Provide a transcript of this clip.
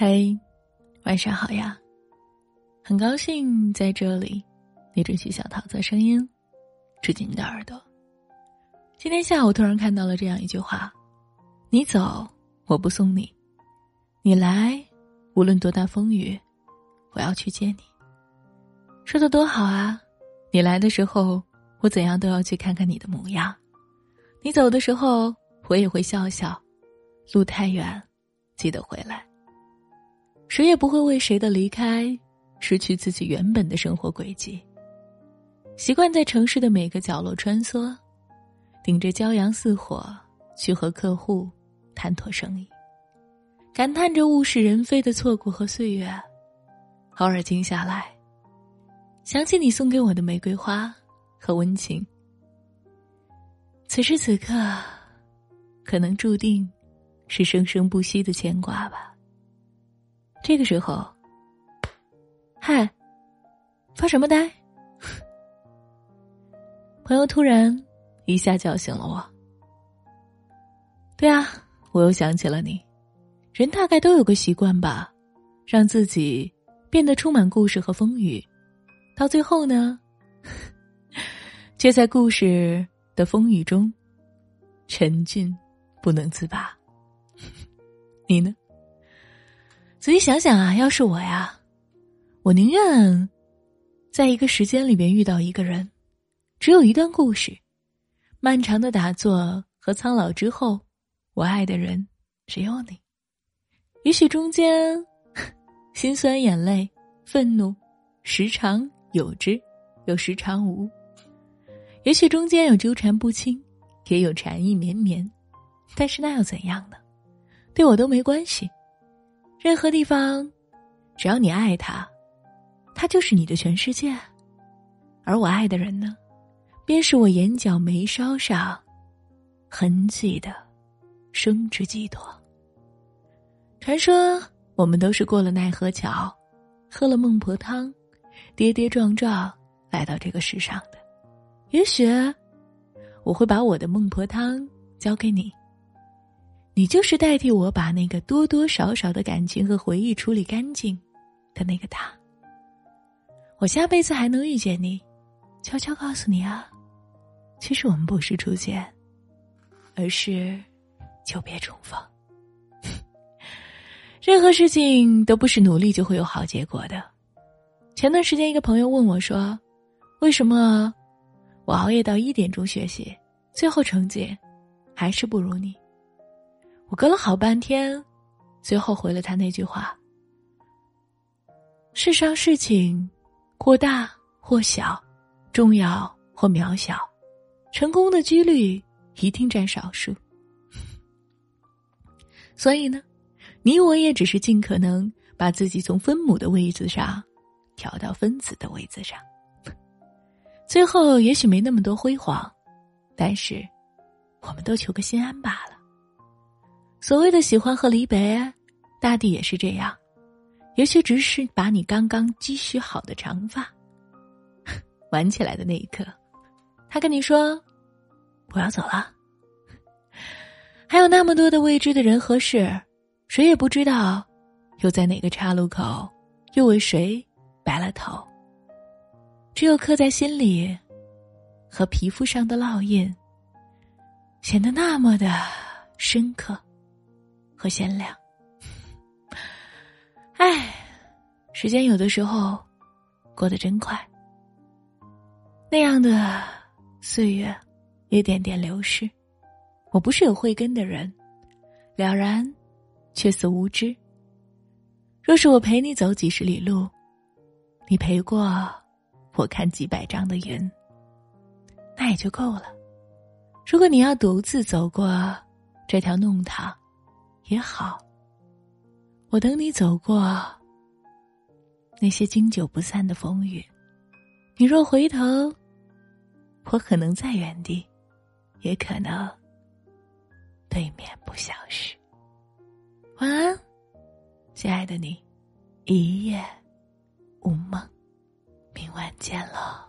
嘿，晚上好呀！很高兴在这里，你准许小桃子声音，住进你的耳朵。今天下午突然看到了这样一句话：“你走，我不送你；你来，无论多大风雨，我要去接你。”说的多好啊！你来的时候，我怎样都要去看看你的模样；你走的时候，我也会笑笑。路太远，记得回来。谁也不会为谁的离开失去自己原本的生活轨迹。习惯在城市的每个角落穿梭，顶着骄阳似火去和客户谈妥生意，感叹着物是人非的错过和岁月。偶尔静下来，想起你送给我的玫瑰花和温情。此时此刻，可能注定是生生不息的牵挂吧。这个时候，嗨，发什么呆？朋友突然一下叫醒了我。对啊，我又想起了你。人大概都有个习惯吧，让自己变得充满故事和风雨，到最后呢，却在故事的风雨中沉浸不能自拔。你呢？仔细想想啊，要是我呀，我宁愿在一个时间里边遇到一个人，只有一段故事，漫长的打坐和苍老之后，我爱的人只有你。也许中间 心酸、眼泪、愤怒，时常有之，又时常无；也许中间有纠缠不清，也有缠意绵绵，但是那又怎样呢？对我都没关系。任何地方，只要你爱他，他就是你的全世界。而我爱的人呢，便是我眼角眉梢上痕迹的生之寄托。传说我们都是过了奈何桥，喝了孟婆汤，跌跌撞撞来到这个世上的。也许我会把我的孟婆汤交给你。你就是代替我把那个多多少少的感情和回忆处理干净的那个他。我下辈子还能遇见你，悄悄告诉你啊，其实我们不是初见，而是久别重逢。任何事情都不是努力就会有好结果的。前段时间，一个朋友问我说：“为什么我熬夜到一点钟学习，最后成绩还是不如你？”我隔了好半天，最后回了他那句话：“世上事情，或大或小，重要或渺小，成功的几率一定占少数。所以呢，你我也只是尽可能把自己从分母的位子上调到分子的位子上。最后也许没那么多辉煌，但是我们都求个心安罢了。”所谓的喜欢和离别，大抵也是这样。也许只是把你刚刚积蓄好的长发 挽起来的那一刻，他跟你说：“我要走了。”还有那么多的未知的人和事，谁也不知道，又在哪个岔路口，又为谁白了头。只有刻在心里和皮肤上的烙印，显得那么的深刻。和鲜亮。唉，时间有的时候过得真快。那样的岁月一点点流逝，我不是有慧根的人，了然却似无知。若是我陪你走几十里路，你陪过我看几百张的云，那也就够了。如果你要独自走过这条弄堂，也好，我等你走过那些经久不散的风雨。你若回头，我可能在原地，也可能对面不相识。晚安，亲爱的你，一夜无梦，明晚见喽。